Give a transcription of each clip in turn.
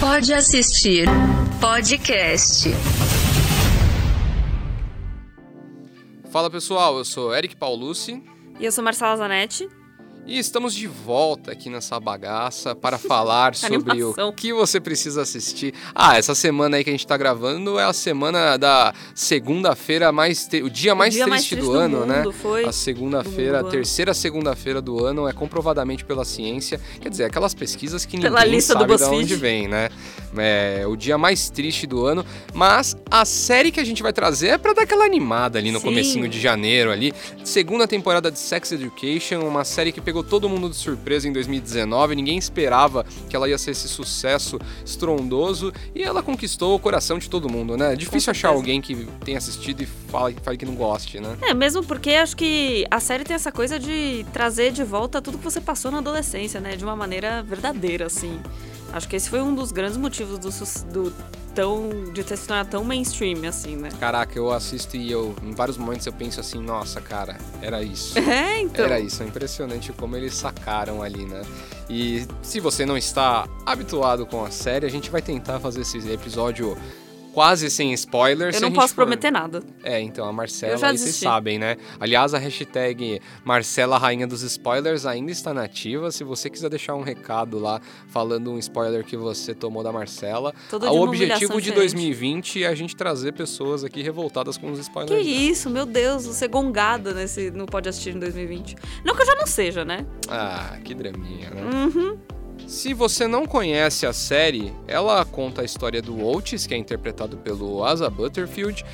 Pode assistir podcast. Fala pessoal, eu sou Eric Paulucci E eu sou Marcela Zanetti. E estamos de volta aqui nessa bagaça para falar sobre o que você precisa assistir. Ah, essa semana aí que a gente tá gravando é a semana da segunda-feira mais te- o dia mais o dia mais triste triste do do ano, né? mundo foi. A segunda-feira, terceira segunda-feira do ano é comprovadamente pela ciência. Quer dizer, aquelas pesquisas que Pela ninguém lista sabe de onde vem, né? É o dia mais triste do ano. Mas a série que a gente vai trazer é pra dar aquela animada ali no Sim. comecinho de janeiro ali. Segunda temporada de Sex Education, uma série que pegou todo mundo de surpresa em 2019. Ninguém esperava que ela ia ser esse sucesso estrondoso. E ela conquistou o coração de todo mundo, né? É difícil achar alguém que tenha assistido e fale, fale que não goste, né? É, mesmo porque acho que a série tem essa coisa de trazer de volta tudo que você passou na adolescência, né? De uma maneira verdadeira, assim. Acho que esse foi um dos grandes motivos do, do tão de ter se tornado tão mainstream, assim, né? Caraca, eu assisto e eu, em vários momentos eu penso assim, nossa, cara, era isso. É, então. Era isso, é impressionante como eles sacaram ali, né? E se você não está habituado com a série, a gente vai tentar fazer esse episódio quase sem spoilers. Eu não posso for- prometer nada. É, então, a Marcela, vocês sabem, né? Aliás, a hashtag Marcela Rainha dos Spoilers ainda está nativa. Se você quiser deixar um recado lá, falando um spoiler que você tomou da Marcela. Todo o objetivo de diferente. 2020 é a gente trazer pessoas aqui revoltadas com os Que spoilers. isso, meu Deus, você gongada nesse, no Pode Assistir em 2020. Não que eu já não seja, né? Ah, que draminha, né? Uhum. Se você não conhece a série, ela conta a história do Otis, que é interpretado pelo Asa Butterfield.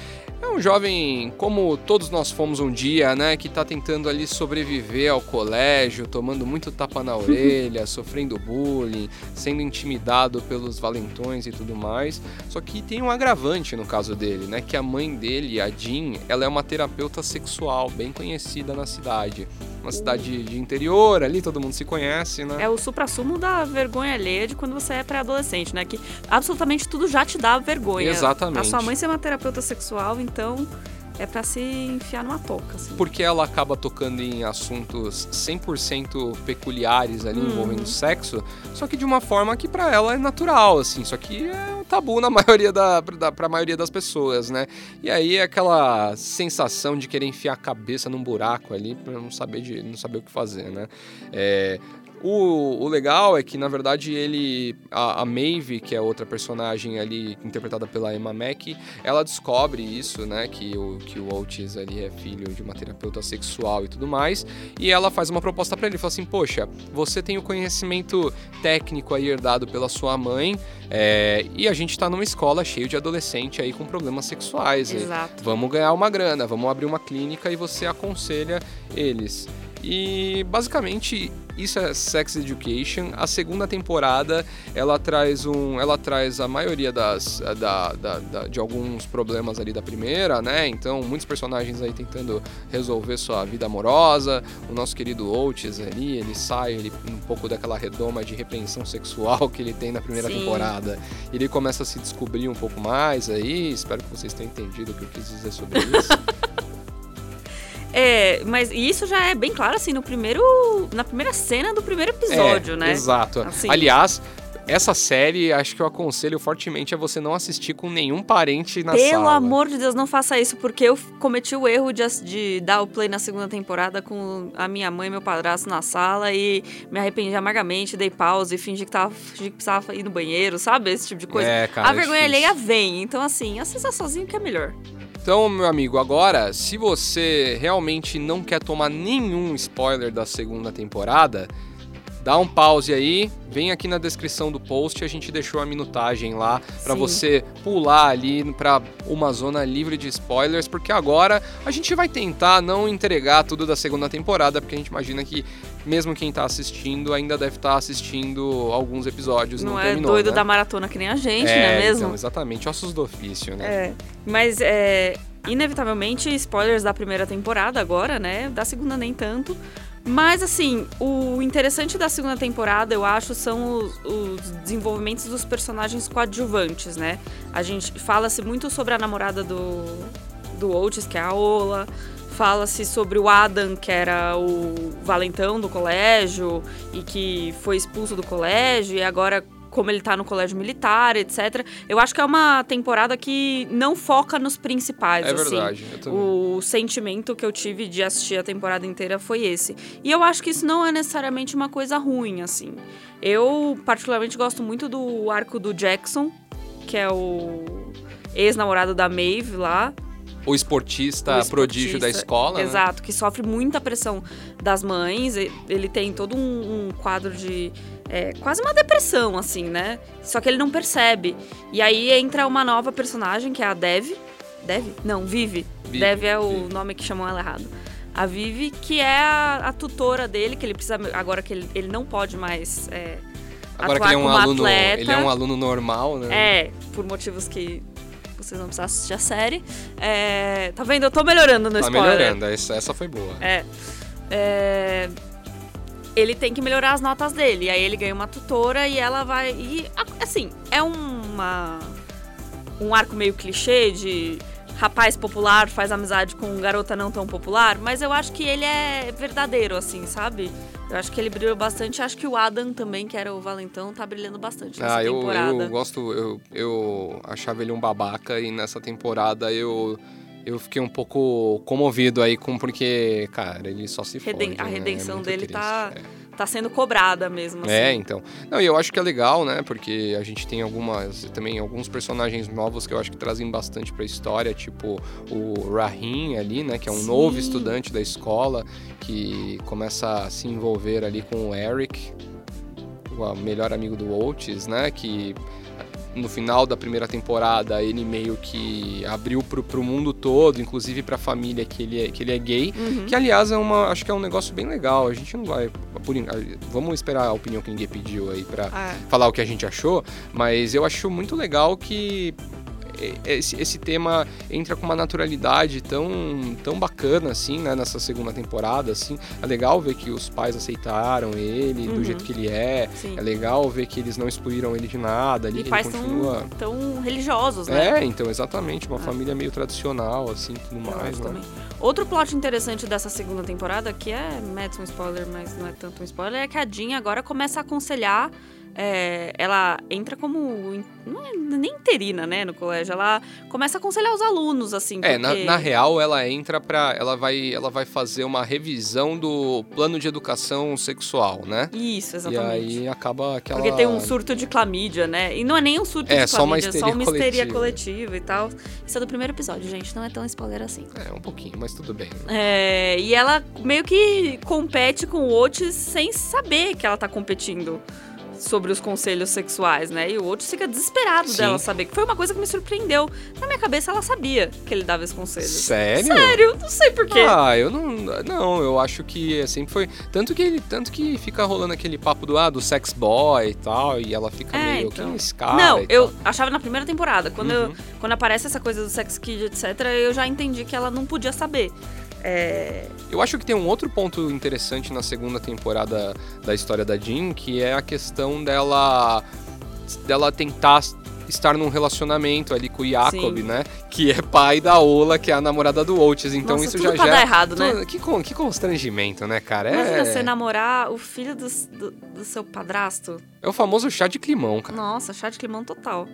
É um jovem, como todos nós fomos um dia, né, que tá tentando ali sobreviver ao colégio, tomando muito tapa na orelha, sofrendo bullying, sendo intimidado pelos valentões e tudo mais. Só que tem um agravante no caso dele, né, que a mãe dele, a Jean, ela é uma terapeuta sexual bem conhecida na cidade. Uma cidade de interior, ali todo mundo se conhece, né? É o supra-sumo da vergonha alheia de quando você é pré-adolescente, né? Que absolutamente tudo já te dá vergonha. Exatamente. A sua mãe ser uma terapeuta sexual, então é pra se enfiar numa toca, assim. porque ela acaba tocando em assuntos 100% peculiares ali Uhum. envolvendo sexo, só que de uma forma que pra ela é natural, assim, só que é um tabu na maioria da, da pra maioria das pessoas, né? E aí é aquela sensação de querer enfiar a cabeça num buraco ali pra não saber de não saber o que fazer, né? É, o, o legal é que, na verdade, ele. A, a Maeve, que é outra personagem ali, interpretada pela Emma Mack, ela descobre isso, né? Que o, que o Otis ali é filho de uma terapeuta sexual e tudo mais. E ela faz uma proposta pra ele. Fala assim: Poxa, você tem o conhecimento técnico aí herdado pela sua mãe. é, e a gente tá numa escola cheio de adolescente aí com problemas sexuais. E Exato. Vamos ganhar uma grana, vamos abrir uma clínica e você aconselha eles. E basicamente isso é Sex Education. A segunda temporada ela traz um, ela traz a maioria das da, da- da- de alguns problemas ali da primeira, né? Então muitos personagens aí tentando resolver sua vida amorosa. O nosso querido Oates ali, ele sai ele, um pouco daquela redoma de repreensão sexual que ele tem na primeira Sim. temporada. Ele começa a se descobrir um pouco mais aí. Espero que vocês tenham entendido o que eu quis dizer sobre isso. É, mas isso já é bem claro, assim, no primeiro. Na primeira cena do primeiro episódio, É, né? Exato. Assim. Aliás, essa série, acho que eu aconselho fortemente a você não assistir com nenhum parente na Pelo sala. amor de Deus, não faça isso, porque eu cometi o erro de, de dar o play na segunda temporada com a minha mãe e meu padrasto na sala e me arrependi amargamente, dei pause e fingi que, tava, fingi que precisava ir no banheiro, sabe? Esse tipo de coisa. É, cara, a é vergonha difícil. alheia vem, então assim, assista sozinho que é melhor. Então, meu amigo, agora, se você realmente não quer tomar nenhum spoiler da segunda temporada, dá um pause aí, vem aqui na descrição do post, a gente deixou a minutagem lá pra Sim. você pular ali pra uma zona livre de spoilers, porque agora a gente vai tentar não entregar tudo da segunda temporada, porque a gente imagina que mesmo quem tá assistindo ainda deve estar assistindo alguns episódios, não, Não, é terminou, doido né? da maratona que nem a gente, não é, é mesmo? Então, exatamente, ossos do ofício, né? É, mas é, inevitavelmente spoilers da primeira temporada agora, né? Da segunda nem tanto. Mas assim, o interessante da segunda temporada, eu acho, são os, os desenvolvimentos dos personagens coadjuvantes, né? A gente fala-se muito sobre a namorada do, do Oates, que é a Ola. Fala-se sobre o Adam, que era o valentão do colégio e que foi expulso do colégio e agora como ele tá no colégio militar, etc. Eu acho que é uma temporada que não foca nos principais, É assim. verdade. Eu também. O sentimento que eu tive de assistir a temporada inteira foi esse. E eu acho que isso não é necessariamente uma coisa ruim, assim. Eu, particularmente, gosto muito do arco do Jackson, que é o ex-namorado da Maeve lá. O esportista, O prodígio da esportista, escola. né? Exato, que sofre muita pressão das mães. Ele tem todo um, um quadro de. É, quase uma depressão, assim, né? Só que ele não percebe. E aí entra uma nova personagem, que é a Dev. Dev? Não, Vivi. Vivi, Dev é o Vivi. nome que chamam ela errado. A Vivi, que é a, a tutora dele, que ele precisa. Agora que ele, ele não pode mais. é, Agora que ele é um aluno. atleta. Ele é um aluno normal, né? É, por motivos que vocês vão precisar assistir a série. É, tá vendo? Eu tô melhorando no Tá spoiler. melhorando. Essa, essa foi boa. É. É, Ele tem que melhorar as notas dele. Aí ele ganha uma tutora e ela vai. E, assim, é uma. Um arco meio clichê de rapaz popular faz amizade com garota não tão popular, mas eu acho que ele é verdadeiro, assim, sabe? Eu acho que ele brilhou bastante. Acho que o Adam também, que era o valentão, tá brilhando bastante nessa Ah, eu, temporada. eu gosto. Eu, eu achava ele um babaca e nessa temporada eu. Eu fiquei um pouco comovido aí com porque, cara, ele só se Reden- fode, a né? É redenção dele triste, tá- é. Tá sendo cobrada mesmo, assim. É, então. Não, e eu acho que é legal, né? Porque a gente tem algumas. Também alguns personagens novos que eu acho que trazem bastante pra história, tipo o Rahim ali, né? Que é um Sim. novo estudante da escola que começa a se envolver ali com o Eric, o melhor amigo do Oates, né? Que no final da primeira temporada ele meio que abriu pro, pro mundo todo, inclusive pra família que ele é, que ele é gay. Uhum. Que, aliás, é uma, acho que é um negócio bem legal. A gente não vai. por vamos esperar a opinião que ninguém pediu aí pra É. falar o que a gente achou. Mas eu acho muito legal que esse, esse tema entra com uma naturalidade tão, tão bacana, assim, né? Nessa segunda temporada, assim. É legal ver que os pais aceitaram ele Uhum. do jeito que ele é. Sim. É legal ver que eles não excluíram ele de nada ali. E que pais ele tão, continua. tão religiosos, né? É, então, exatamente. Uma É. família meio tradicional, assim, tudo mais, né? Outro plot interessante dessa segunda temporada, que é mete um spoiler, mas não é tanto um spoiler, é que a Jean agora começa a aconselhar. É, ela entra como. Não é nem interina, né, no colégio. Ela começa a aconselhar os alunos, assim. É, na, porque- na real, ela entra pra. Ela vai, ela vai fazer uma revisão do plano de educação sexual, né? Isso, E exatamente. aí acaba aquela. Porque tem um surto de clamídia, né? E não é nem um surto É, de só uma clamídia, é só uma histeria coletiva. e tal. Isso é do primeiro episódio, gente. Não é tão spoiler assim. É, um pouquinho, mas tudo bem. É, e ela meio que compete com o Otis sem saber que ela tá competindo sobre os conselhos sexuais, né? E o Otis fica desesperado Sim. dela saber, que foi uma coisa que me surpreendeu. Na minha cabeça, ela sabia que ele dava esse conselho. Sério? Sério? Não sei porquê. Ah, eu não. Não, eu acho que sempre foi. Tanto que ele. Tanto que fica rolando aquele papo do, ah, do sex boy e tal. E ela fica É, meio. então. Quem é esse cara? Não, eu tal. achava na primeira temporada. Quando, eu- Uhum. quando aparece essa coisa do sex kid, etc., eu já entendi que ela não podia saber. É, Eu acho que tem um outro ponto interessante na segunda temporada da história da Jean, que é a questão dela dela tentar estar num relacionamento ali com o Jacob, Sim. né? Que é pai da Ola, que é a namorada do Oates. Então Nossa, isso já já dar errado, né? Que, que constrangimento, né, cara? Imagina É, você namorar o filho do, do, do seu padrasto. é o famoso chá de climão, cara. Nossa, chá de climão total.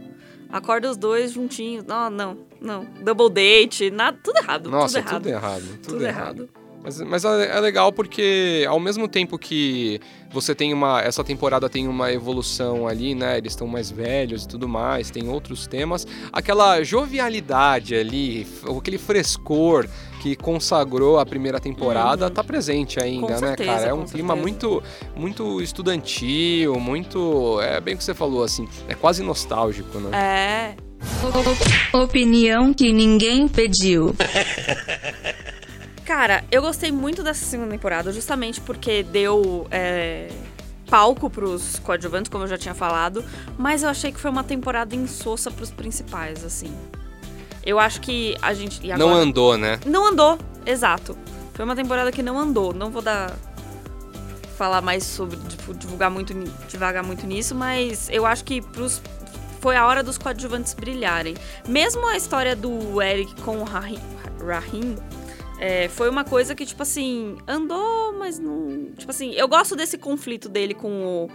Acorda os dois juntinhos. Não, não, não. Double date, nada, tudo errado. Nossa, tudo errado. tudo errado. Tudo, Tudo errado. errado. Mas, mas é é legal porque ao mesmo tempo que você tem uma. Essa temporada tem uma evolução ali, né? Eles estão mais velhos e tudo mais, tem outros temas. Aquela jovialidade ali, aquele frescor que consagrou a primeira temporada Uhum. tá presente ainda, Com né, certeza, cara? É um clima certeza. muito, muito estudantil, muito. É bem o que você falou, assim, é quase nostálgico, né? É. Opinião que ninguém pediu. Cara, eu gostei muito dessa segunda temporada, justamente porque deu é, palco pros coadjuvantes, como eu já tinha falado, mas eu achei que foi uma temporada insossa pros principais, assim. Eu acho que a gente. e Não agora- andou, né? Não andou, exato. Foi uma temporada que não andou. Não vou dar. falar mais sobre. divu- divulgar muito, divagar muito nisso, mas eu acho que pros. Foi a hora dos coadjuvantes brilharem. Mesmo a história do Eric com o Rahim, Rahim é, foi uma coisa que, tipo assim, andou, mas não. Tipo assim, eu gosto desse conflito dele com o.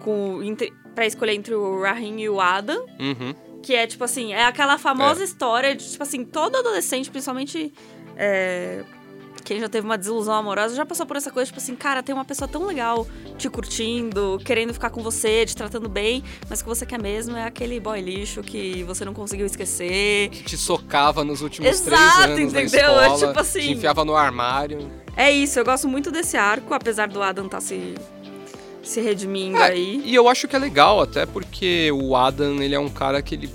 Com inte- pra escolher entre o Rahim e o Adam. Uhum. Que é, tipo assim, é aquela famosa história de, tipo assim, todo adolescente, principalmente. é, quem já teve uma desilusão amorosa já passou por essa coisa, tipo assim, cara, tem uma pessoa tão legal te curtindo, querendo ficar com você, te tratando bem, mas o que você quer mesmo é aquele boy lixo que você não conseguiu esquecer. Que te socava nos últimos Exato, três anos entendeu? É escola, tipo assim- te enfiava no armário. É isso, eu gosto muito desse arco, apesar do Adam tá se, se redimindo É, aí. E eu acho que é legal, até porque o Adam, ele é um cara que ele.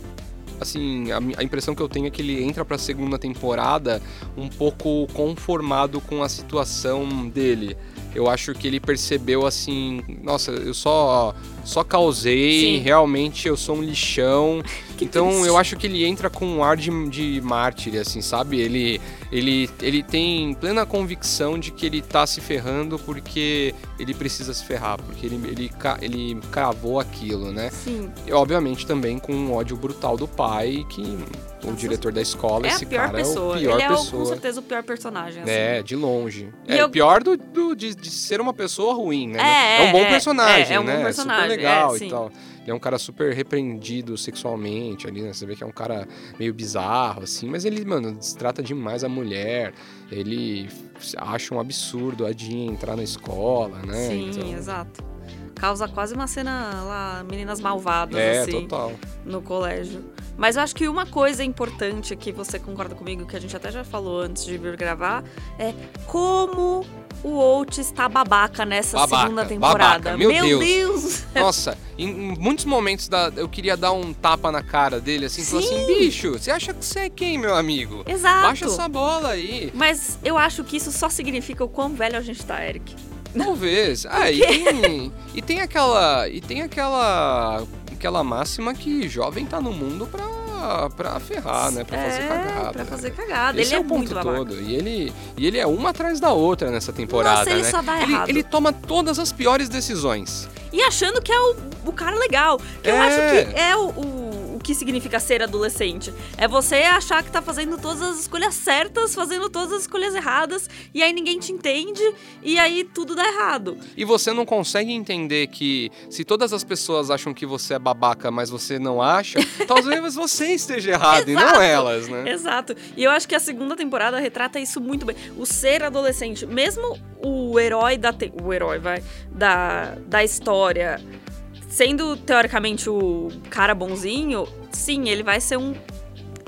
Assim, a, a impressão que eu tenho é que ele entra pra segunda temporada um pouco conformado com a situação dele. Eu acho que ele percebeu assim, nossa, eu só só causei, Sim. realmente eu sou um lixão. Então triste. eu acho que ele entra com um ar de, de mártir, assim, sabe? Ele, ele, ele tem plena convicção de que ele tá se ferrando porque ele precisa se ferrar, porque ele, ele, ele cravou aquilo, né? Sim. E obviamente também com um ódio brutal do pai, que o diretor da escola, É esse a pior cara pessoa. é o pior Ele é o- com pessoa. certeza o pior personagem. Assim. É, de longe. E é eu- pior do, do- de, de ser uma pessoa ruim, né? É, um bom é, personagem, é, é um bom né? personagem, legal é, e tal. Ele é um cara super repreendido sexualmente ali, né? Você vê que é um cara meio bizarro, assim, mas ele, mano, destrata demais a mulher. Ele acha um absurdo a Jean entrar na escola, né? Sim, Então, exato. Causa quase uma cena lá, meninas malvadas, É, assim, total. no colégio. Mas eu acho que uma coisa importante que você concorda comigo, que a gente até já falou antes de vir gravar, é como o Oates está babaca nessa Babaca, segunda temporada. babaca, meu Deus. Deus! Nossa, em, muitos momentos da, eu queria dar um tapa na cara dele, assim, falar Sim. assim, bicho, você acha que você é quem, meu amigo? Exato. Baixa essa bola aí. Mas eu acho que isso só significa o quão velho a gente tá, Eric. Talvez. Ah, e tem, e tem aquela. E tem aquela. aquela máxima que jovem tá no mundo pra, pra ferrar, né? Pra fazer é, cagada. Pra né? fazer cagada. Esse ele é, é, o ponto babaca. todo. E ele, e ele é uma atrás da outra nessa temporada, Nossa, ele né? só dá ele, errado. ele toma todas as piores decisões. E achando que é o, o cara legal. Que eu É. acho que é o, o que significa ser adolescente. É você achar que tá fazendo todas as escolhas certas, fazendo todas as escolhas erradas, e aí ninguém te entende, e aí tudo dá errado. E você não consegue entender que se todas as pessoas acham que você é babaca, mas você não acha, talvez você esteja errado e não Exato. elas, né? Exato. E eu acho que a segunda temporada retrata isso muito bem. O ser adolescente, mesmo o herói da. te- O herói, vai. Da, da história. Sendo teoricamente o cara bonzinho, sim, ele vai ser um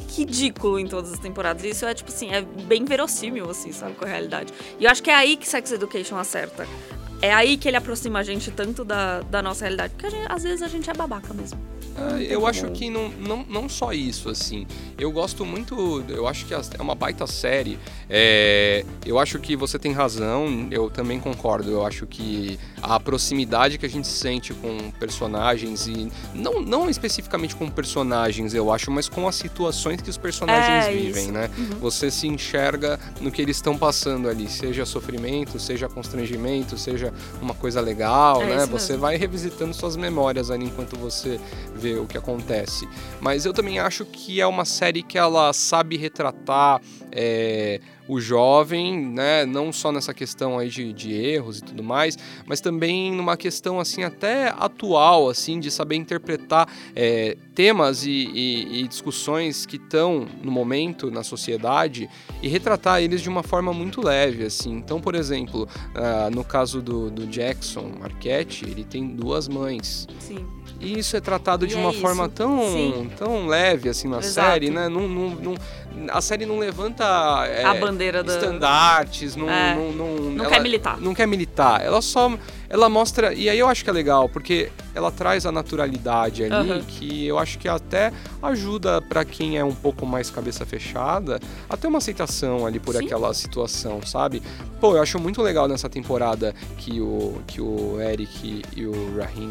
ridículo em todas as temporadas. Isso é, tipo assim, é bem verossímil, assim, sabe, com a realidade. E eu acho que é aí que Sex Education acerta. É aí que ele aproxima a gente tanto da, da nossa realidade. Porque a gente- às vezes a gente é babaca mesmo. Ah, eu acho que não, não, não só isso, assim. Eu gosto muito. Eu acho que é uma baita série. É, eu acho que você tem razão, eu também concordo. Eu acho que a proximidade que a gente sente com personagens, e não, não especificamente com personagens, eu acho, mas com as situações que os personagens É, vivem, isso. né? Você se enxerga no que eles estão passando ali, seja sofrimento, seja constrangimento, seja uma coisa legal, É né? Você vai revisitando suas memórias ali enquanto você vê o que acontece. Mas eu também acho que é uma série que ela sabe retratar é, o jovem, né? Não só nessa questão aí de, de erros e tudo mais, mas também numa questão assim até atual, assim, de saber interpretar é, temas e, e- e discussões que estão no momento na sociedade e retratar eles de uma forma muito leve, assim. Então, por exemplo, ah, no caso do, do Jackson Arquette, ele tem duas mães. Sim. E isso é tratado E de é uma isso. forma tão, Sim. tão leve assim na Exato. série, né? Não, não, não- a série não levanta é, a bandeira da. estandartes, não, É. não, não, Não ela quer militar. Não quer militar. Ela só ela mostra e aí eu acho que é legal porque ela traz a naturalidade ali Aham. que eu acho que até ajuda pra quem é um pouco mais cabeça fechada a ter uma aceitação ali por Sim. aquela situação, sabe? Pô, eu acho muito legal nessa temporada que o que o Eric e o Rahim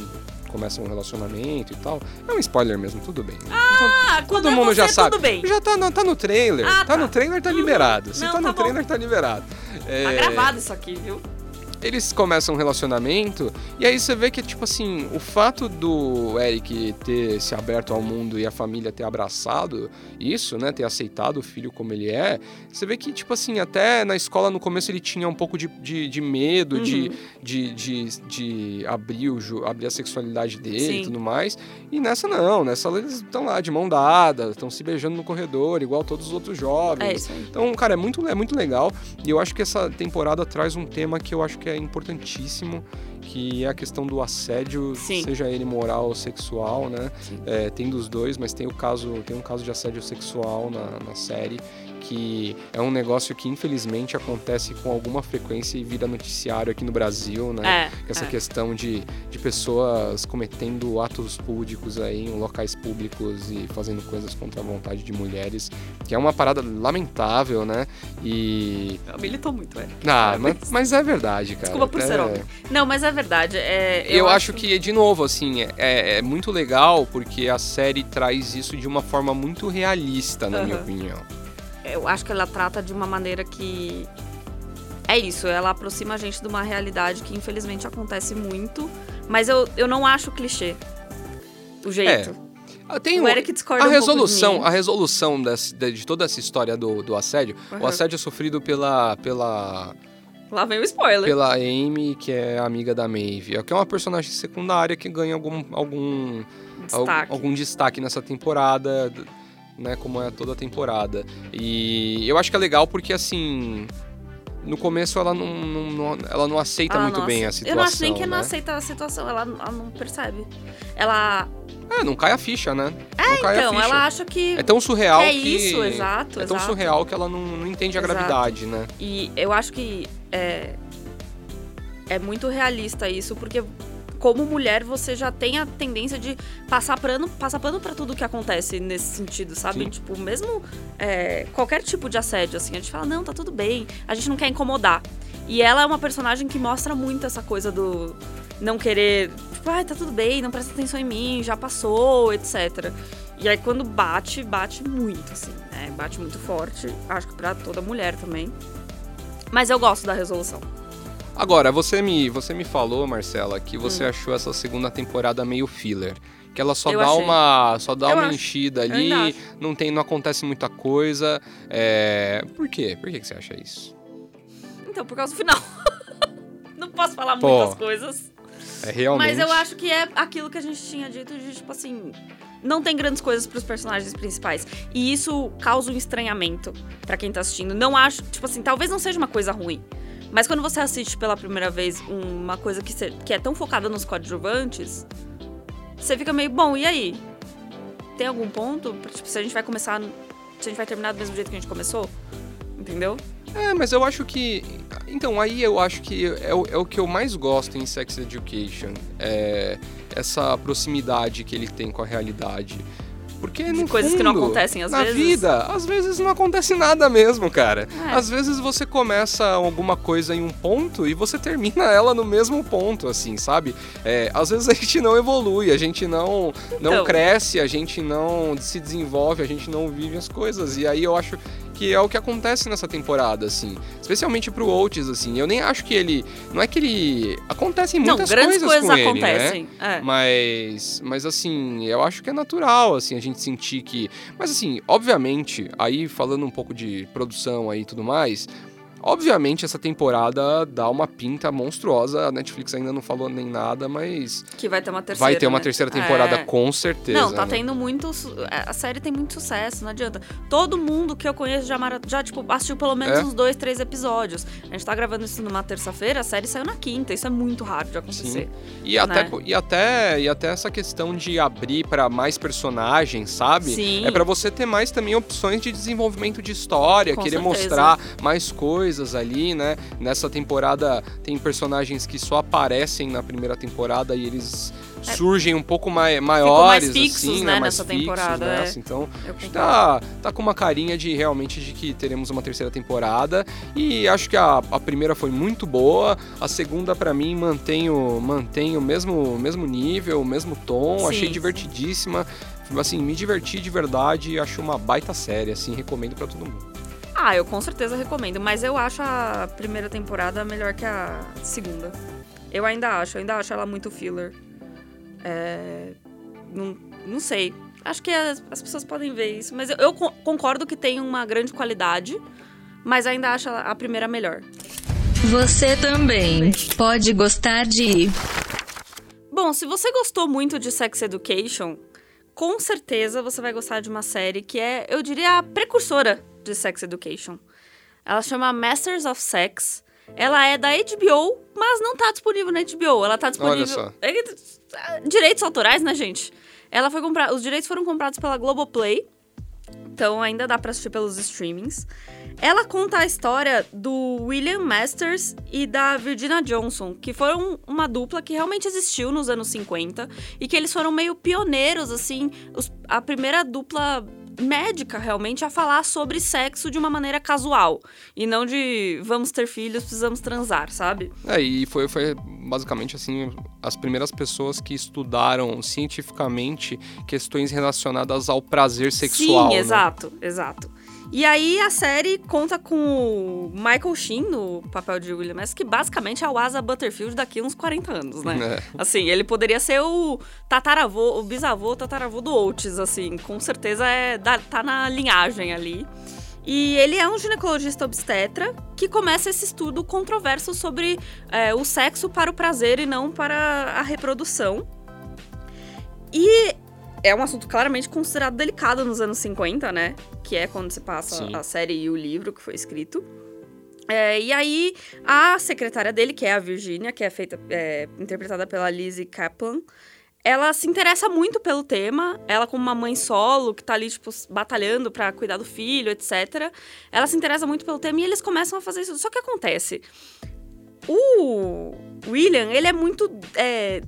começam um relacionamento e tal. É um spoiler mesmo, tudo bem. Ah, quando Todo é mundo você, já sabe. Tudo bem. Já tá no, tá no trailer. Ah, tá. tá. no trailer, tá liberado. Se Não, tá no tá trailer, tá liberado. É, Tá gravado isso aqui, viu? Eles começam um relacionamento e aí você vê que, tipo assim, o fato do Eric ter se aberto ao mundo e a família ter abraçado isso, né, ter aceitado o filho como ele é, você vê que, tipo assim, até na escola no começo ele tinha um pouco de, de, de medo Uhum. de, de, de, de abrir, o, abrir a sexualidade dele Sim. e tudo mais. E nessa não, nessa eles estão lá de mão dada, estão se beijando no corredor, igual todos os outros jovens. É isso aí. Então, cara, é muito, é muito legal. E eu acho que essa temporada traz um tema que eu acho que é importantíssimo, que é a questão do assédio, Sim. seja ele moral ou sexual, né? É, tem dos dois, mas tem o caso, tem um caso de assédio sexual na, na série que é um negócio que infelizmente acontece com alguma frequência e vira noticiário aqui no Brasil, né? É, Essa é. questão de, de pessoas cometendo atos púdicos aí em locais públicos e fazendo coisas contra a vontade de mulheres, que é uma parada lamentável, né? E. Militou muito, é. Ah, mas, mas é verdade, cara. Desculpa por É- ser homem. Não, mas é verdade. É, Eu, acho que, de novo, assim, é, é muito legal porque a série traz isso de uma forma muito realista, na minha Aham. opinião. Eu acho que ela trata de uma maneira que. É isso, ela aproxima a gente de uma realidade que infelizmente acontece muito, mas eu, eu não acho clichê. O jeito. Ah, Tem O Eric discorda a um resolução, a resolução de, toda essa história do, do assédio, o Aham. assédio é sofrido pela, pela, Lá vem o spoiler. pela Amy, que é amiga da Maeve, que é uma personagem secundária que ganha algum, algum, al- Destaque. algum destaque nessa temporada, né, como é toda a temporada. E eu acho que é legal porque, assim, no começo ela não, não- não- ela não aceita Ela muito Ah, não bem a situação, Eu não acho nem que né? ela não aceita a situação, ela, ela não percebe. Ela. É, não cai a ficha, né? É, Então, ela acha que. É tão surreal que é que... isso, exato, É tão exato. surreal que ela não, não entende a Exato. gravidade, né? E eu acho que é, é muito realista isso, porque como mulher você já tem a tendência de passar pano, passar pano pra tudo que acontece nesse sentido, sabe? Sim. Tipo, mesmo é, qualquer tipo de assédio, assim, a gente fala, não, tá tudo bem, a gente não quer incomodar. E ela é uma personagem que mostra muito essa coisa do não querer, tipo, ai, tá tudo bem, não presta atenção em mim, já passou, etc. E aí quando bate, bate muito, assim, né? Bate muito forte, acho que pra toda mulher também. Mas eu gosto da resolução. Agora, você me, você me falou, Marcela, que você Hum. achou essa segunda temporada meio filler. Que ela só Eu dá achei. uma. Só dá Eu uma acho. enchida ali, não, tem, não acontece muita coisa. É... Por quê? Por que, que você acha isso? Então, por causa do final. não posso falar Pô, muitas coisas. É realmente. Mas eu acho que é aquilo que a gente tinha dito de, tipo assim. Não tem grandes coisas pros personagens principais. E isso causa um estranhamento pra quem tá assistindo. Não acho. Tipo assim, talvez não seja uma coisa ruim. Mas quando você assiste pela primeira vez uma coisa que, cê- que é tão focada nos coadjuvantes, você fica meio, bom, e aí? Tem algum ponto? Tipo, se a gente vai começar. Se a gente vai terminar do mesmo jeito que a gente começou? Entendeu? É, mas eu acho que. Então, aí eu acho que é o, é o que eu mais gosto em Sex Education. É essa proximidade que ele tem com a realidade. Porque no coisas que não fundo, acontecem às na vezes. vida, às vezes não acontece nada mesmo, cara. É. Às vezes você começa alguma coisa em um ponto e você termina ela no mesmo ponto, assim, sabe? É, às vezes a gente não evolui, a gente não, não Então. cresce, a gente não se desenvolve, a gente não vive as coisas. E aí eu acho que é o que acontece nessa temporada, assim. Especialmente pro Oates, assim. Eu nem acho que ele. Não é que ele. Acontecem Não, muitas grandes coisas, coisas com ele, né? acontecem. é. Mas, mas assim, eu acho que é natural, assim, a gente sentir que... Mas assim, obviamente, aí falando um pouco de produção aí e tudo mais... Obviamente essa temporada dá uma pinta monstruosa, a Netflix ainda não falou nem nada, mas Que vai ter uma terceira. vai ter uma né? terceira temporada É. com certeza. Não, tá né? tendo muito. é, A série tem muito sucesso, não adianta. Todo mundo que eu conheço já, já tipo, assistiu pelo menos É. uns dois, três episódios. A gente tá gravando isso numa terça-feira, a série saiu na quinta. Isso é muito raro de acontecer. E até, né? e, até, e até essa questão de abrir pra mais personagens, sabe? Sim. É pra você ter mais também opções de desenvolvimento de história, Com querer certeza. mostrar mais coisas ali, né? Nessa temporada tem personagens que só aparecem na primeira temporada e eles surgem um pouco mai, maiores, É. fixos, assim, né, mais nessa fixos temporada, é. nessa. Então, tá, tá com uma carinha de realmente de que teremos uma terceira temporada. E acho que a, a primeira foi muito boa. A segunda, pra mim, mantém o, mantém o mesmo, mesmo nível, o mesmo tom. Sim, Achei sim. divertidíssima. Assim, me diverti de verdade. Acho uma baita série, assim, recomendo pra todo mundo. Ah, eu com certeza recomendo, mas eu acho a primeira temporada melhor que a segunda. Eu ainda acho, eu ainda acho ela muito filler. É, não, não sei. Acho que as, as pessoas podem ver isso, mas eu, eu co- concordo que tem uma grande qualidade, mas ainda acho a primeira melhor. Você também pode gostar de Bom, se você gostou muito de Sex Education, com certeza você vai gostar de uma série que é, eu diria, a precursora de Sex Education. Ela chama Masters of Sex. Ela é da HBO, mas não tá disponível na HBO. Ela tá disponível. só. É, Direitos autorais, né, gente? Ela foi comprar. Os direitos foram comprados pela Globoplay. Então ainda dá pra assistir pelos streamings. Ela conta a história do William Masters e da Virginia Johnson, que foram uma dupla que realmente existiu nos anos 50 e que eles foram meio pioneiros, assim, os- a primeira dupla médica realmente a falar sobre sexo de uma maneira casual e não de vamos ter filhos, precisamos transar, sabe? É, e foi, foi basicamente assim, as primeiras pessoas que estudaram cientificamente questões relacionadas ao prazer sexual. Sim, né? exato, exato. E aí a série conta com o Michael Sheen no papel de William Masters, que basicamente é o Asa Butterfield daqui a uns 40 anos, né? É. Assim, ele poderia ser o tataravô, o bisavô, tataravô do Oates, assim, com certeza é tá na linhagem ali. E ele é um ginecologista obstetra que começa esse estudo controverso sobre é, o sexo para o prazer e não para a reprodução. E é um assunto claramente considerado delicado nos anos 50, né? Que é quando se passa Sim. a série e o livro que foi escrito. É, e aí, a secretária dele, que é a Virginia, que é feita, é, interpretada pela Lizzie Kaplan, ela se interessa muito pelo tema. Ela, como uma mãe solo, que tá ali, tipo, batalhando pra cuidar do filho, etc. Ela se interessa muito pelo tema e eles começam a fazer isso. Só que acontece. O William, ele é muito é,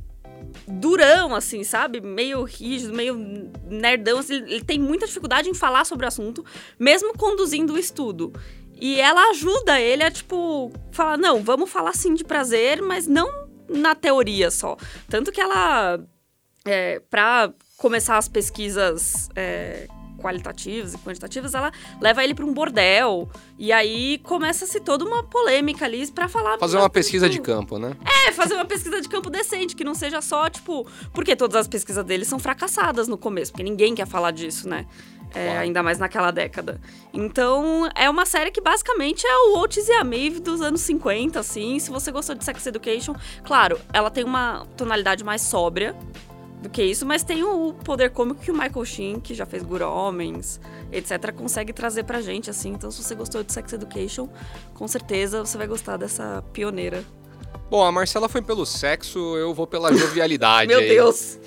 durão, assim, sabe? Meio rígido, meio nerdão. assim, ele, tem muita dificuldade em falar sobre o assunto, mesmo conduzindo o estudo. E ela ajuda ele a, tipo, falar: não, vamos falar sim de prazer, mas não na teoria só. Tanto que ela, é, pra começar as pesquisas é, qualitativas e quantitativas, ela leva ele pra um bordel. E aí começa-se toda uma polêmica ali pra falar. Fazer uma pesquisa de campo, né? é, fazer uma pesquisa de campo decente, que não seja só, tipo. Porque todas as pesquisas deles são fracassadas no começo, porque ninguém quer falar disso, né? É, Claro. Ainda mais naquela década. Então, é uma série que basicamente é o Otis e a Maeve dos anos 50, assim. Se você gostou de Sex Education, claro, ela tem uma tonalidade mais sóbria do que isso, mas tem o poder cômico que o Michael Sheen, que já fez Good Homens, etc., consegue trazer pra gente, assim. Então, se você gostou de Sex Education, com certeza você vai gostar dessa pioneira. Bom, a Marcela foi pelo sexo, eu vou pela jovialidade. Meu. Deus!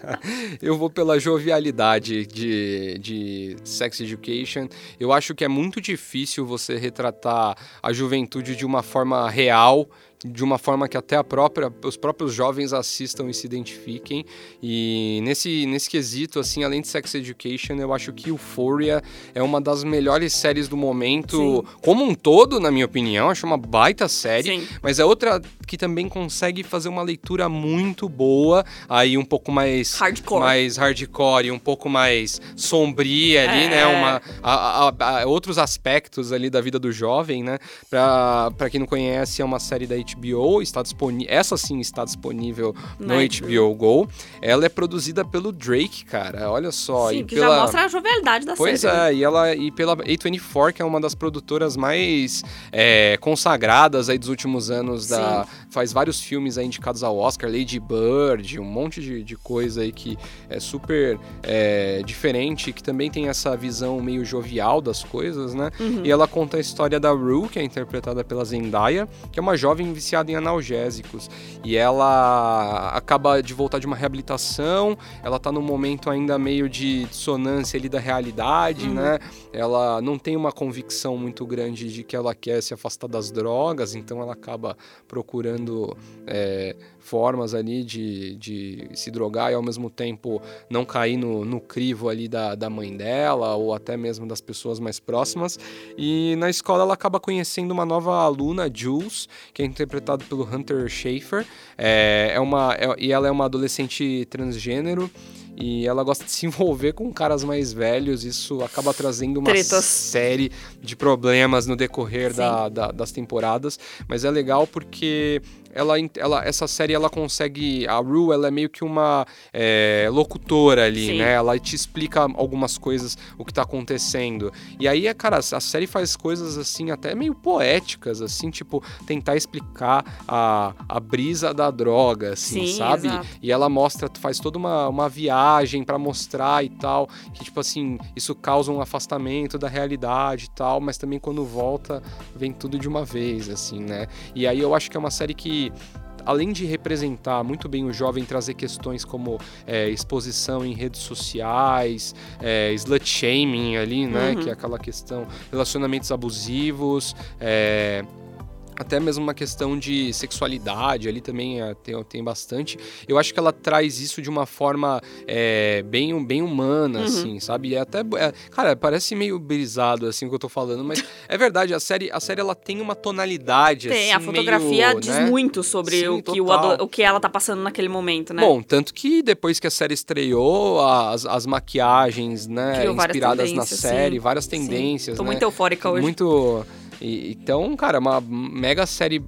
Eu vou pela jovialidade de, de Sex Education. Eu acho que é muito difícil você retratar a juventude de uma forma real, de uma forma que até a própria, os próprios jovens assistam e se identifiquem. E nesse, nesse quesito, assim, além de Sex Education, eu acho que Euphoria é uma das melhores séries do momento, como um todo, na minha opinião. Acho uma baita série. Sim. Mas é outra que também consegue fazer uma leitura muito boa, aí um pouco mais Hardcore. mais hardcore, e um pouco mais sombria ali, É. né? Uma, a- a- a- outros aspectos ali da vida do jovem, né? Pra, pra quem não conhece, é uma série da HBO, está disponível. Essa sim está disponível no Na HBO Go. Ela é produzida pelo Drake, cara. Olha só. Sim, e que pela... já mostra a jovialidade da Pois série. né? é, e ela e pela A24, que é uma das produtoras mais é, consagradas aí dos últimos anos da faz vários filmes aí indicados ao Oscar, Lady Bird, um monte de, de coisa aí que é super é, diferente, que também tem essa visão meio jovial das coisas, né? Uhum. E ela conta a história da Rue, que é interpretada pela Zendaya, que é uma jovem viciada em analgésicos. E ela acaba de voltar de uma reabilitação, ela tá num momento ainda meio de dissonância ali da realidade, Uhum. né? Ela não tem uma convicção muito grande de que ela quer se afastar das drogas, então ela acaba procurando é, formas ali de, de se drogar e ao mesmo tempo não cair no, no crivo ali da, da mãe dela ou até mesmo das pessoas mais próximas. E na escola ela acaba conhecendo uma nova aluna, Jules, que é interpretado pelo Hunter Schafer. É, é uma, é- e ela é uma adolescente transgênero. E ela gosta de se envolver com caras mais velhos. Isso acaba trazendo uma Tretas. série de problemas no decorrer da, da- das temporadas, mas é legal porque ela, ela, essa série ela consegue. A Rue ela é meio que uma é, locutora ali, Sim. né? Ela te explica algumas coisas, o que tá acontecendo. E aí, é, cara, a série faz coisas assim, até meio poéticas, assim, tipo, tentar explicar a, a brisa da droga, assim, Sim, sabe? exato. E ela mostra, faz toda uma, uma viagem pra mostrar e tal, que, tipo assim, isso causa um afastamento da realidade e tal, mas também quando volta, vem tudo de uma vez, assim, né? E aí eu acho que é uma série que além de representar muito bem o jovem, trazer questões como é, exposição em redes sociais, é, slut shaming ali, né? Uhum. Que é aquela questão, relacionamentos abusivos, é, até mesmo uma questão de sexualidade ali também é, tem, tem bastante. Eu acho que ela traz isso de uma forma é, bem, bem humana, Uhum. assim, sabe? E é até. é- cara, parece meio brisado assim o que eu tô falando, mas é verdade, a série, a série ela tem uma tonalidade Tem, assim. a fotografia meio, diz né? muito sobre Sim, o, que o, total. o que ela tá passando naquele momento, né? Bom, tanto que depois que a série estreou, as, as maquiagens, né, Criou inspiradas na série, sim. várias Sim. tendências, Tô né? muito eufórica hoje. Muito. E- então, cara, uma mega série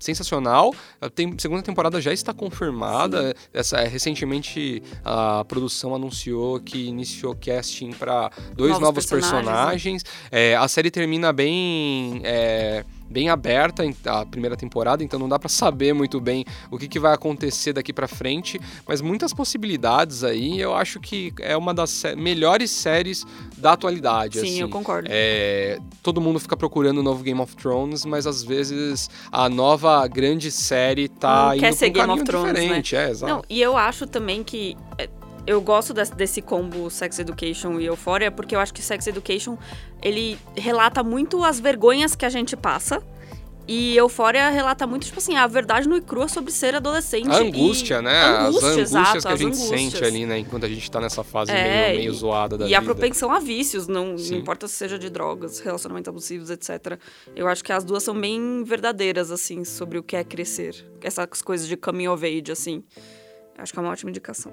sensacional. A tem- segunda temporada já está confirmada. Essa, recentemente a produção anunciou que iniciou casting para dois Novos novos, personagens, personagens. É, a série termina bem. é, Bem aberta a primeira temporada, então não dá pra saber muito bem o que, que vai acontecer daqui pra frente, mas muitas possibilidades aí. Eu acho que é uma das melhores séries da atualidade. Sim, assim. eu concordo. É, todo mundo fica procurando o novo Game of Thrones, mas às vezes a nova grande série tá Não indo quer ser um Game of Thrones, né? diferente. É, exato. Não, e eu acho também que. Eu gosto desse, desse combo Sex Education e Euphoria, porque eu acho que Sex Education ele relata muito as vergonhas que a gente passa. E Euphoria relata muito, tipo assim, a verdade nua e crua sobre ser adolescente. a angústia, e... né? Angústia, as angústias exato, que a gente angústias. sente ali, né? Enquanto a gente tá nessa fase É, meio, meio e- zoada da E a vida. propensão a vícios, não, não importa se seja de drogas, relacionamentos abusivos, etc. Eu acho que as duas são bem verdadeiras, assim, sobre o que é crescer. Essas coisas de coming of age, assim. Acho que é uma ótima indicação.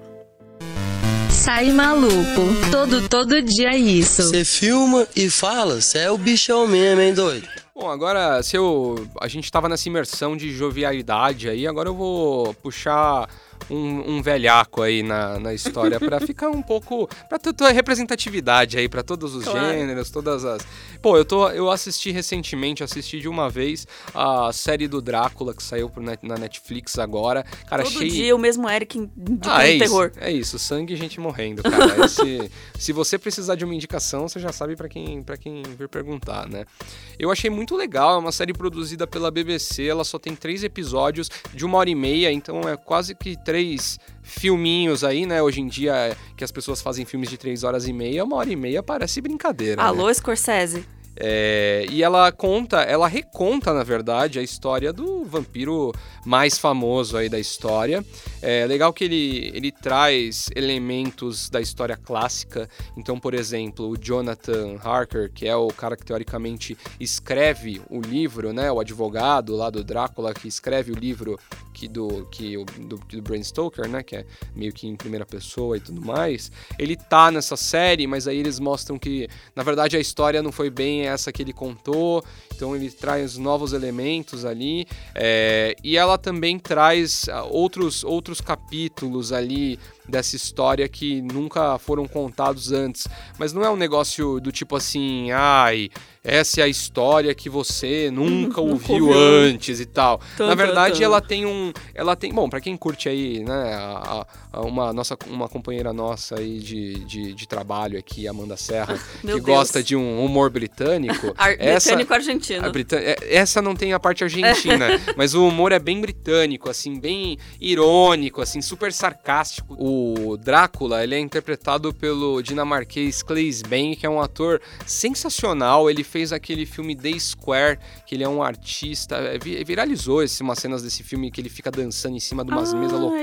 Sai maluco. Todo, todo dia isso. Você filma e fala, você é o bichão mesmo, hein, doido? Bom, agora, se eu. A gente tava nessa imersão de jovialidade aí, agora eu vou puxar um, um velhaco aí na, na história pra ficar um pouco. pra ter ter representatividade aí pra todos os Claro. gêneros, todas as. Pô, eu, tô, eu assisti recentemente, assisti de uma vez a série do Drácula que saiu pro net- na Netflix agora. Cara, Todo achei. dia o mesmo Eric indicando Ah, é terror. isso. É isso, sangue e gente morrendo, cara. Esse- se você precisar de uma indicação, você já sabe pra quem, pra quem vir perguntar, né? Eu achei muito legal, é uma série produzida pela BBC, ela só tem três episódios de uma hora e meia, então é quase que três filminhos aí, né? Hoje em dia, que as pessoas fazem filmes de três horas e meia, uma hora e meia parece brincadeira. né? Alô, Scorsese. É, e ela conta, ela reconta, na verdade, a história do vampiro mais famoso aí da história. É legal que ele, ele traz elementos da história clássica. Então, por exemplo, o Jonathan Harker, que é o cara que teoricamente escreve o livro, né? O advogado lá do Drácula que escreve o livro que do, que, do, do Bram Stoker, né? Que é meio que em primeira pessoa e tudo mais. Ele tá nessa série, mas aí eles mostram que, na verdade, a história não foi bem essa que ele contou. Então ele traz novos elementos ali. é, e ela também traz ah, outros, outros capítulos ali dessa história que nunca foram contados antes. Mas não é um negócio do tipo assim, ai, essa é a história que você nunca ouviu ouviu. antes e tal. Tum, Na verdade, tum. ela tem um. Ela tem. Bom, pra quem curte aí, né, a- a- uma, nossa, uma companheira nossa aí de, de, de trabalho aqui, Amanda Serra, que Deus. gosta de um humor britânico. Ar essa, Britânico argentino. é, Essa não tem a parte argentina, mas o humor é bem britânico, assim, bem irônico, assim, super sarcástico. O Drácula, ele é interpretado pelo dinamarquês Claes Bang, que é um ator sensacional. Ele fez aquele filme The Square, que ele é um artista, é, vi- viralizou esse, umas cenas desse filme que ele fica dançando em cima de umas Ah, mesas loucão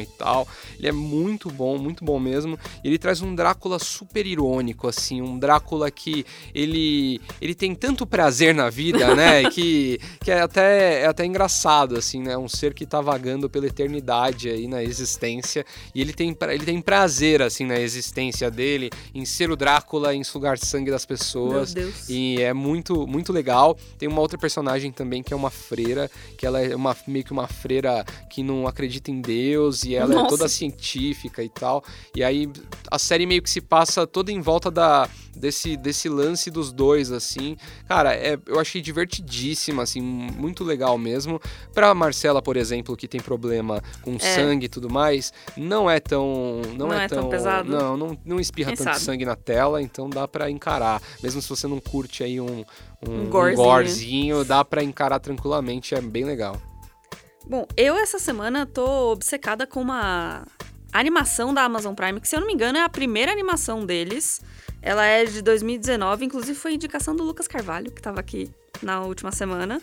e tal. Ele é muito bom, muito bom mesmo. E ele traz um Drácula super irônico, assim, um Drácula que ele ele, ele tem tanto prazer na vida, né? que, que é, até, é até engraçado, assim, né? Um ser que tá vagando pela eternidade aí na existência. E ele tem, ele tem prazer, assim, na existência dele, em ser o Drácula, em sugar sangue das pessoas. Meu Deus. E é muito, muito legal. Tem uma outra personagem também que é uma freira, que ela é uma, meio que uma freira que não acredita em Deus e ela Nossa. é toda científica e tal. E aí a série meio que se passa toda em volta da, desse, desse lance dos dois, assim. Cara, é, eu achei divertidíssima, assim, muito legal mesmo. Pra Marcela, por exemplo, que tem problema com É. sangue e tudo mais, não é tão. Não, Não é, é tão pesado? Não, não, não espirra Quem tanto sabe? sangue na tela, então dá pra encarar. Mesmo se você não curte aí um, um, Um um gorezinho. gorezinho, dá pra encarar tranquilamente, é bem legal. Bom, eu essa semana tô obcecada com uma animação da Amazon Prime, que se eu não me engano é a primeira animação deles. Ela é de 2019, inclusive foi indicação do Lucas Carvalho, que tava aqui na última semana.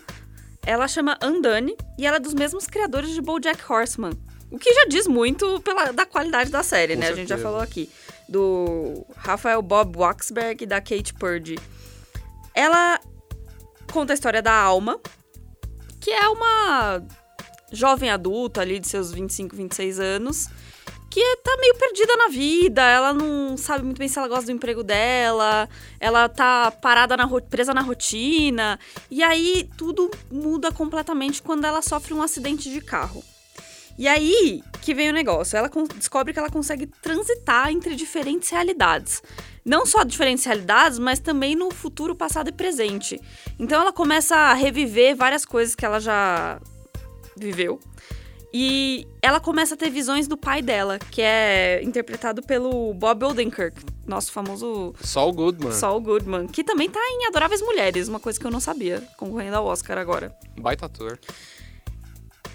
Ela chama Undone e ela é dos mesmos criadores de BoJack Horseman. O que já diz muito pela, da qualidade da série, Com né? A gente já certeza. falou aqui. Do Rafael Bob Waxberg e da Kate Purdy. Ela conta a história da Alma, que é uma jovem adulta ali de seus 25, 26 anos, que tá meio perdida na vida, ela não sabe muito bem se ela gosta do emprego dela, ela tá parada na presa na rotina, e aí tudo muda completamente quando ela sofre um acidente de carro. E aí que vem o negócio, ela descobre que ela consegue transitar entre diferentes realidades. Não só diferentes realidades, mas também no futuro, passado e presente. Então ela começa a reviver várias coisas que ela já viveu. E ela começa a ter visões do pai dela, que é interpretado pelo Bob Odenkirk, nosso famoso Saul Goodman, Saul Goodman, que também tá em Adoráveis Mulheres, uma coisa que eu não sabia, concorrendo ao Oscar agora. baita ator.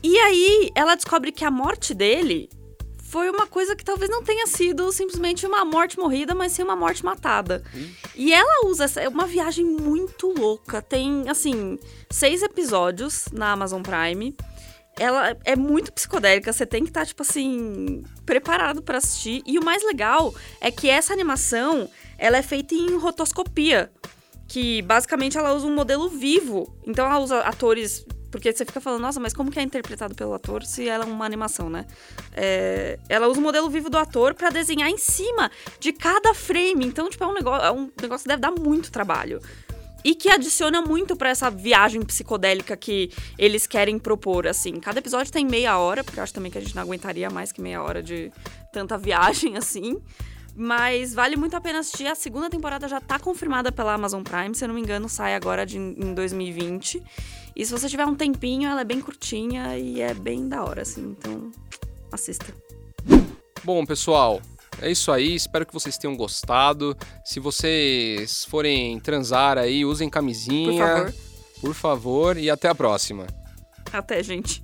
E aí ela descobre que a morte dele foi uma coisa que talvez não tenha sido simplesmente uma morte morrida, mas sim uma morte matada. E ela usa essa, é uma viagem muito louca. Tem, assim, seis episódios na Amazon Prime. Ela é muito psicodélica, você tem que estar, tipo assim, preparado pra assistir. E o mais legal é que essa animação, ela é feita em rotoscopia. Que basicamente ela usa um modelo vivo. Então ela usa atores. Porque você fica falando, nossa, mas como que é interpretado pelo ator se ela é uma animação, né? É, ela usa o modelo vivo do ator pra desenhar em cima de cada frame. Então, tipo, é um negócio, é um negócio que deve dar muito trabalho. E que adiciona muito pra essa viagem psicodélica que eles querem propor, assim. Cada episódio tem meia hora, porque eu acho também que a gente não aguentaria mais que meia hora de tanta viagem, assim. Mas vale muito a pena assistir. A segunda temporada já tá confirmada pela Amazon Prime, se eu não me engano, sai agora de, em 2020. E se você tiver um tempinho, ela é bem curtinha e é bem da hora, assim. Então, assista. Bom, pessoal, é isso aí. Espero que vocês tenham gostado. Se vocês forem transar aí, usem Por camisinha. favor. Por favor, e até a próxima. Até, gente.